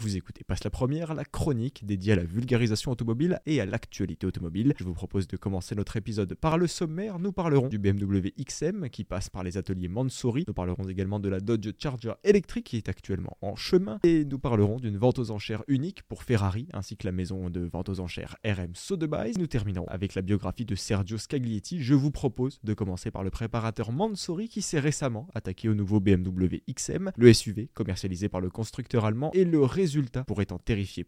Vous écoutez Passe la première, la chronique dédiée à la vulgarisation automobile et à l'actualité automobile. Je vous propose de commencer notre épisode par le sommaire. Nous parlerons du BMW XM qui passe par les ateliers Mansouri. Nous parlerons également de la Dodge Charger électrique qui est actuellement en chemin. Et nous parlerons d'une vente aux enchères unique pour Ferrari ainsi que la maison de vente aux enchères RM Sotheby's. Nous terminerons avec la biographie de Sergio Scaglietti. Je vous propose de commencer par le préparateur Mansouri qui s'est récemment attaqué au nouveau BMW XM, le SUV commercialisé par le constructeur allemand et le résultat pourrait en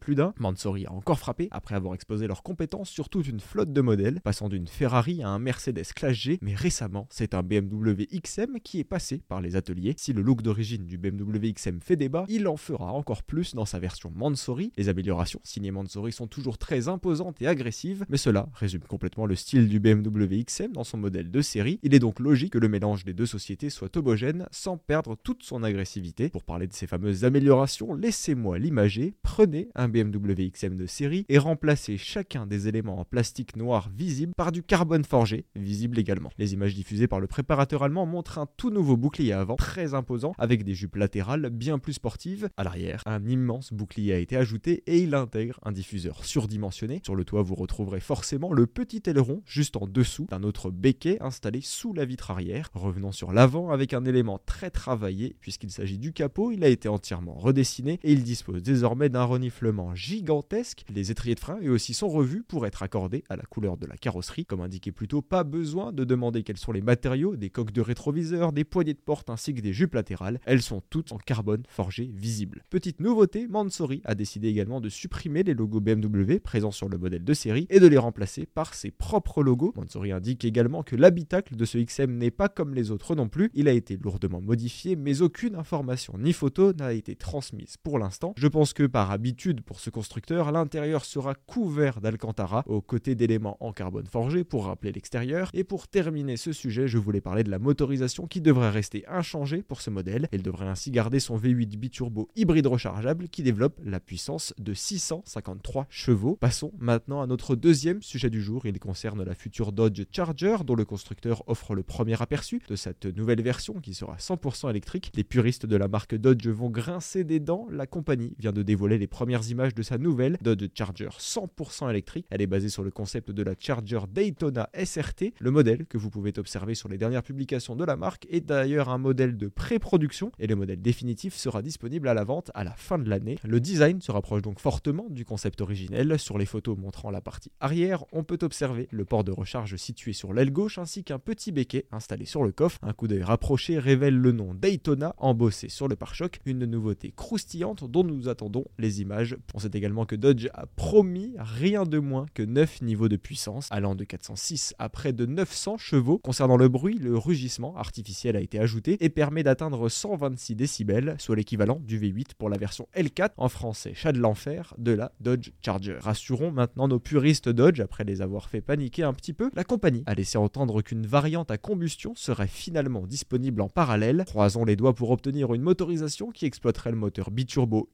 plus d'un. Mansouri a encore frappé après avoir exposé leurs compétences sur toute une flotte de modèles, passant d'une Ferrari à un Mercedes Classe G, mais récemment c'est un BMW XM qui est passé par les ateliers. Si le look d'origine du BMW XM fait débat, il en fera encore plus dans sa version Mansouri. Les améliorations signées Mansouri sont toujours très imposantes et agressives, mais cela résume complètement le style du BMW XM dans son modèle de série. Il est donc logique que le mélange des deux sociétés soit homogène sans perdre toute son agressivité. Pour parler de ces fameuses améliorations, laissez-moi l'imager. Prenez un BMW XM de série et remplacez chacun des éléments en plastique noir visible par du carbone forgé, visible également. Les images diffusées par le préparateur allemand montrent un tout nouveau bouclier avant, très imposant, avec des jupes latérales bien plus sportives. À l'arrière, un immense bouclier a été ajouté et il intègre un diffuseur surdimensionné. Sur le toit, vous retrouverez forcément le petit aileron juste en dessous d'un autre béquet installé sous la vitre arrière. Revenons sur l'avant avec un élément très travaillé puisqu'il s'agit du capot, il a été entièrement redessiné et il dispose désormais d'un reniflement gigantesque. Les étriers de frein eux aussi sont revus pour être accordés à la couleur de la carrosserie. Comme indiqué plus tôt, pas besoin de demander quels sont les matériaux, des coques de rétroviseur, des poignées de porte ainsi que des jupes latérales. Elles sont toutes en carbone forgé visible. Petite nouveauté, Mansory a décidé également de supprimer les logos BMW présents sur le modèle de série et de les remplacer par ses propres logos. Mansory indique également que l'habitacle de ce XM n'est pas comme les autres non plus. Il a été lourdement modifié, mais aucune information ni photo n'a été transmise pour l'instant. Je pense que par habitude pour ce constructeur, l'intérieur sera couvert d'Alcantara aux côtés d'éléments en carbone forgé pour rappeler l'extérieur. Et pour terminer ce sujet, je voulais parler de la motorisation qui devrait rester inchangée pour ce modèle. Elle devrait ainsi garder son V8 biturbo hybride rechargeable qui développe la puissance de 653 chevaux. Passons maintenant à notre deuxième sujet du jour. Il concerne la future Dodge Charger dont le constructeur offre le premier aperçu de cette nouvelle version qui sera 100% électrique. Les puristes de la marque Dodge vont grincer des dents. La compagnie vient de dévoiler les premières images de sa nouvelle Dodge Charger 100% électrique. Elle est basée sur le concept de la Charger Daytona SRT. Le modèle que vous pouvez observer sur les dernières publications de la marque est d'ailleurs un modèle de pré-production et le modèle définitif sera disponible à la vente à la fin de l'année. Le design se rapproche donc fortement du concept originel. Sur les photos montrant la partie arrière, on peut observer le port de recharge situé sur l'aile gauche ainsi qu'un petit béquet installé sur le coffre. Un coup d'œil rapproché révèle le nom Daytona embossé sur le pare-choc, une nouveauté croustillante dont nous attendons les images. On sait également que Dodge a promis rien de moins que 9 niveaux de puissance, allant de 406 à près de 900 chevaux. Concernant le bruit, le rugissement artificiel a été ajouté et permet d'atteindre 126 décibels, soit l'équivalent du V8 pour la version L4 en français, chat de l'enfer de la Dodge Charger. Rassurons maintenant nos puristes Dodge après les avoir fait paniquer un petit peu. La compagnie a laissé entendre qu'une variante à combustion serait finalement disponible en parallèle. Croisons les doigts pour obtenir une motorisation qui exploiterait le moteur biturbo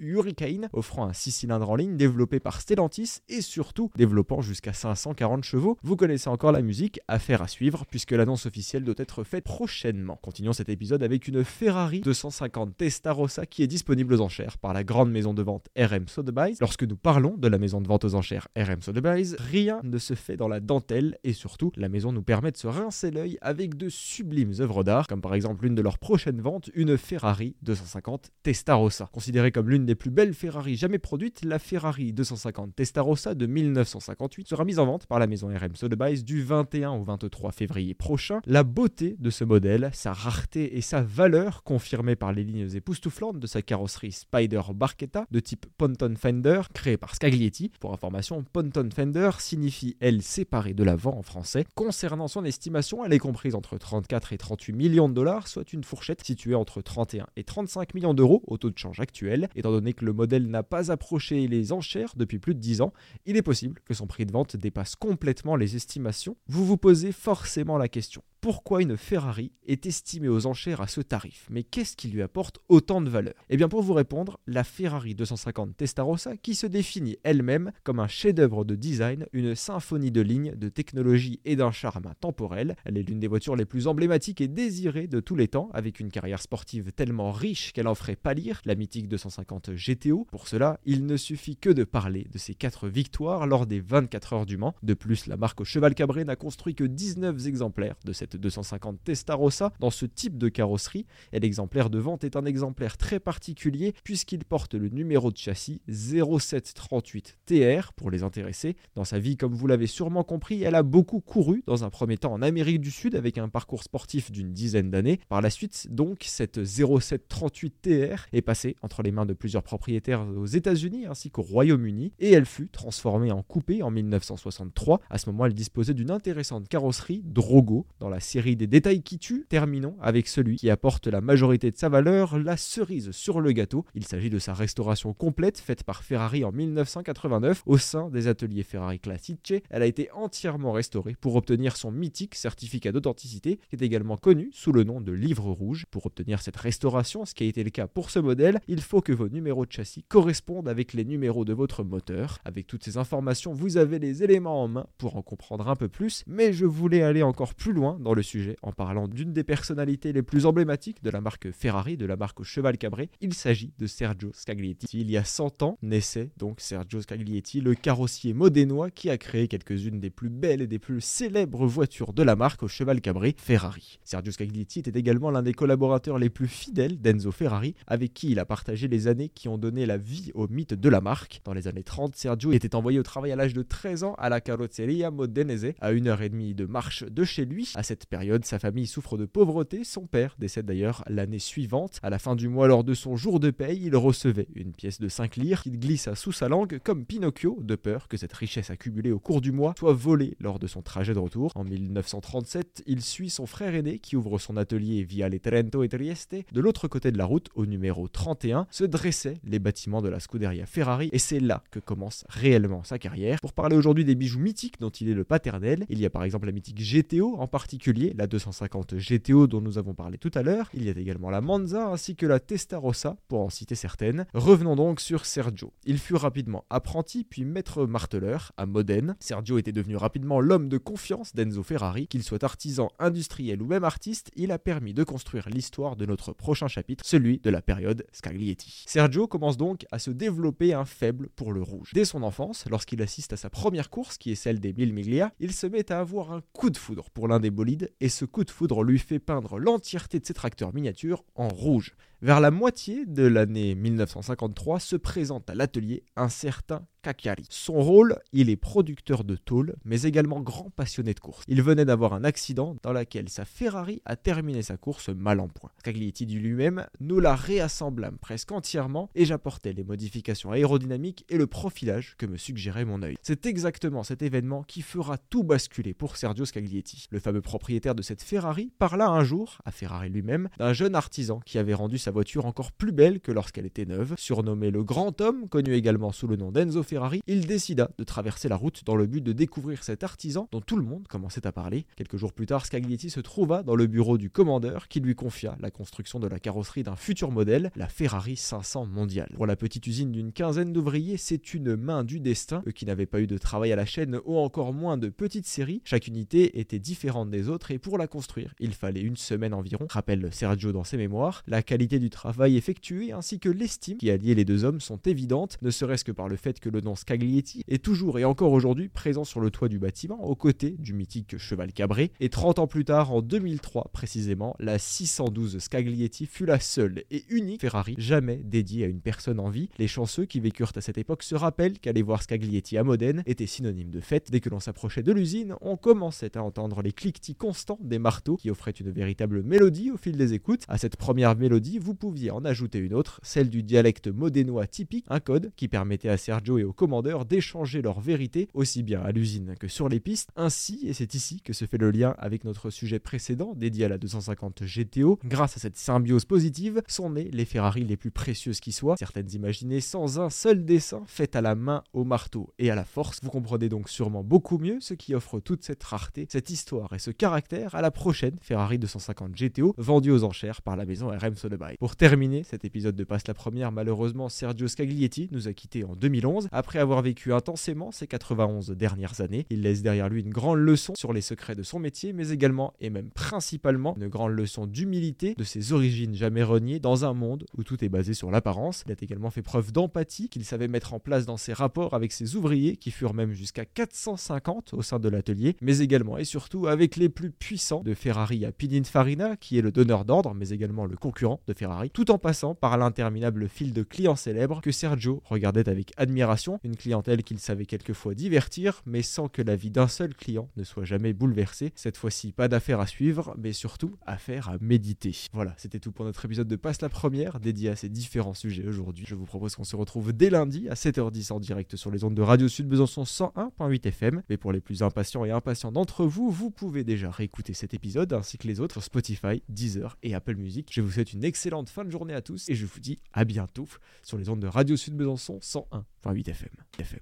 Offrant un 6 cylindres en ligne développé par Stellantis et surtout développant jusqu'à 540 chevaux. Vous connaissez encore la musique, affaire à suivre puisque l'annonce officielle doit être faite prochainement. Continuons cet épisode avec une Ferrari 250 Testarossa qui est disponible aux enchères par la grande maison de vente RM Sotheby's. Lorsque nous parlons de la maison de vente aux enchères RM Sotheby's, rien ne se fait dans la dentelle et surtout la maison nous permet de se rincer l'œil avec de sublimes œuvres d'art comme par exemple une de leurs prochaines ventes, une Ferrari 250 Testarossa. Considérée comme l'une des plus belles Ferrari jamais produites, la Ferrari 250 Testarossa de 1958 sera mise en vente par la maison RM Sotheby's du 21 au 23 février prochain. La beauté de ce modèle, sa rareté et sa valeur confirmée par les lignes époustouflantes de sa carrosserie Spider Barchetta de type Ponton Fender créée par Scaglietti. Pour information, Ponton Fender signifie aile séparée de l'avant en français. Concernant son estimation, elle est comprise entre 34 et 38 millions de dollars, soit une fourchette située entre 31 et 35 millions d'euros au taux de change actuel. Étant donné le modèle n'a pas approché les enchères depuis plus de 10 ans, il est possible que son prix de vente dépasse complètement les estimations. Vous vous posez forcément la question pourquoi une Ferrari est estimée aux enchères à ce tarif. Mais qu'est-ce qui lui apporte autant de valeur? Eh bien pour vous répondre, la Ferrari 250 Testarossa qui se définit elle-même comme un chef-d'œuvre de design, une symphonie de lignes, de technologie et d'un charme intemporel. Elle est l'une des voitures les plus emblématiques et désirées de tous les temps, avec une carrière sportive tellement riche qu'elle en ferait pâlir la mythique 250 GTO. Pour cela, il ne suffit que de parler de ses 4 victoires lors des 24 heures du Mans. De plus, la marque Cheval Cabré n'a construit que 19 exemplaires de cette 250 Testarossa dans ce type de carrosserie, et l'exemplaire de vente est un exemplaire très particulier puisqu'il porte le numéro de châssis 0738 TR pour les intéressés. Dans sa vie, comme vous l'avez sûrement compris, elle a beaucoup couru, dans un premier temps en Amérique du Sud avec un parcours sportif d'une dizaine d'années. Par la suite, donc, cette 0738 TR est passée entre les mains de plusieurs propriétaires aux États-Unis ainsi qu'au Royaume-Uni et elle fut transformée en coupé en 1963. À ce moment, elle disposait d'une intéressante carrosserie Drogo dans la série des détails qui tuent. Terminons avec celui qui apporte la majorité de sa valeur, la cerise sur le gâteau. Il s'agit de sa restauration complète faite par Ferrari en 1989 au sein des ateliers Ferrari Classice. Elle a été entièrement restaurée pour obtenir son mythique certificat d'authenticité qui est également connu sous le nom de livre rouge. Pour obtenir cette restauration, ce qui a été le cas pour ce modèle, il faut que vos numéros de châssis correspondent avec les numéros de votre moteur. Avec toutes ces informations, vous avez les éléments en main pour en comprendre un peu plus, mais je voulais aller encore plus loin dans le sujet en parlant d'une des personnalités les plus emblématiques de la marque Ferrari, de la marque Cheval Cabré. Il s'agit de Sergio Scaglietti. Il y a 100 ans naissait donc Sergio Scaglietti, le carrossier modénois qui a créé quelques-unes des plus belles et des plus célèbres voitures de la marque au Cheval Cabré Ferrari. Sergio Scaglietti était également l'un des collaborateurs les plus fidèles d'Enzo Ferrari, avec qui il a partagé les années qui ont donné la vie au mythe de la marque. Dans les années 30, Sergio était envoyé au travail à l'âge de 13 ans à la Carrozzeria Modenese, à une heure et demie de marche de chez lui. À cette période, sa famille souffre de pauvreté. Son père décède d'ailleurs l'année suivante. À la fin du mois, lors de son jour de paye, il recevait une pièce de 5 lire qu'il glissa sous sa langue comme Pinocchio, de peur que cette richesse accumulée au cours du mois soit volée lors de son trajet de retour. En 1937, il suit son frère aîné qui ouvre son atelier via les Trento et Trieste. De l'autre côté de la route, au numéro 31, se dressaient les bâtiments de la Scuderia Ferrari et c'est là que commence réellement sa carrière. Pour parler aujourd'hui des bijoux mythiques dont il est le paternel, il y a par exemple la mythique GTO en particulier, la 250 GTO dont nous avons parlé tout à l'heure. Il y a également la Manza ainsi que la Testarossa pour en citer certaines. Revenons donc sur Sergio. Il fut rapidement apprenti puis maître marteleur à Modène. Sergio était devenu rapidement l'homme de confiance d'Enzo Ferrari. Qu'il soit artisan, industriel ou même artiste, il a permis de construire l'histoire de notre prochain chapitre, celui de la période Scaglietti. Sergio commence donc à se développer un faible pour le rouge. Dès son enfance, lorsqu'il assiste à sa première course, qui est celle des 1000 Miglia, il se met à avoir un coup de foudre pour l'un des bolides, et ce coup de foudre lui fait peindre l'entièreté de ses tracteurs miniatures en rouge. Vers la moitié de l'année 1953 se présente à l'atelier un certain Kakari. Son rôle, il est producteur de tôle, mais également grand passionné de course. Il venait d'avoir un accident dans lequel sa Ferrari a terminé sa course mal en point. Caglietti dit lui-même? Nous la réassemblâmes presque entièrement et j'apportais les modifications aérodynamiques et le profilage que me suggérait mon œil. C'est exactement cet événement qui fera tout basculer pour Sergio Scaglietti. Le fameux propriétaire de cette Ferrari parla un jour, à Ferrari lui-même, d'un jeune artisan qui avait rendu sa voiture encore plus belle que lorsqu'elle était neuve. Surnommé le Grand Homme, connu également sous le nom d'Enzo Ferrari, il décida de traverser la route dans le but de découvrir cet artisan dont tout le monde commençait à parler. Quelques jours plus tard, Scaglietti se trouva dans le bureau du commandeur qui lui confia la construction de la carrosserie d'un futur modèle, la Ferrari 500 mondiale. Pour la petite usine d'une quinzaine d'ouvriers, c'est une main du destin, eux qui n'avaient pas eu de travail à la chaîne ou encore moins de petites séries. Chaque unité était différente des autres et pour la construire, il fallait une semaine environ, rappelle Sergio dans ses mémoires. La qualité du travail effectué ainsi que l'estime qui alliait les deux hommes sont évidentes, ne serait-ce que par le fait que le Scaglietti est toujours et encore aujourd'hui présent sur le toit du bâtiment aux côtés du mythique cheval cabré. Et 30 ans plus tard, en 2003 précisément, la 612 Scaglietti fut la seule et unique Ferrari jamais dédiée à une personne en vie. Les chanceux qui vécurent à cette époque se rappellent qu'aller voir Scaglietti à Modène était synonyme de fête. Dès que l'on s'approchait de l'usine, on commençait à entendre les cliquetis constants des marteaux qui offraient une véritable mélodie au fil des écoutes. À cette première mélodie, vous pouviez en ajouter une autre, celle du dialecte modénois typique, un code qui permettait à Sergio et aux commandeurs d'échanger leur vérité aussi bien à l'usine que sur les pistes. Ainsi, et c'est ici que se fait le lien avec notre sujet précédent dédié à la 250 GTO, grâce à cette symbiose positive, sont nées les Ferrari les plus précieuses qui soient, certaines imaginées sans un seul dessin, faites à la main, au marteau et à la force. Vous comprenez donc sûrement beaucoup mieux ce qui offre toute cette rareté, cette histoire et ce caractère à la prochaine Ferrari 250 GTO vendue aux enchères par la maison RM Sotheby's. Pour terminer cet épisode de Passe la Première, malheureusement Sergio Scaglietti nous a quitté en 2011 après avoir vécu intensément ses 91 dernières années. Il laisse derrière lui une grande leçon sur les secrets de son métier, mais également et même principalement une grande leçon d'humilité, de ses origines jamais reniées dans un monde où tout est basé sur l'apparence. Il a également fait preuve d'empathie qu'il savait mettre en place dans ses rapports avec ses ouvriers qui furent même jusqu'à 450 au sein de l'atelier, mais également et surtout avec les plus puissants de Ferrari à Pininfarina qui est le donneur d'ordre, mais également le concurrent de Ferrari, tout en passant par l'interminable fil de clients célèbres que Sergio regardait avec admiration, une clientèle qu'il savait quelquefois divertir, mais sans que la vie d'un seul client ne soit jamais bouleversée. Cette fois-ci, pas d'affaire à suivre, mais surtout affaire à méditer. Voilà, c'était tout pour notre épisode de Passe la Première, dédié à ces différents sujets aujourd'hui. Je vous propose qu'on se retrouve dès lundi à 7h10 en direct sur les ondes de Radio Sud Besançon 101.8 FM. Mais pour les plus impatients et impatients d'entre vous, vous pouvez déjà réécouter cet épisode ainsi que les autres sur Spotify, Deezer et Apple Music. Je vous souhaite une fin de journée à tous et je vous dis à bientôt sur les ondes de Radio Sud Besançon 101.8 FM. FM.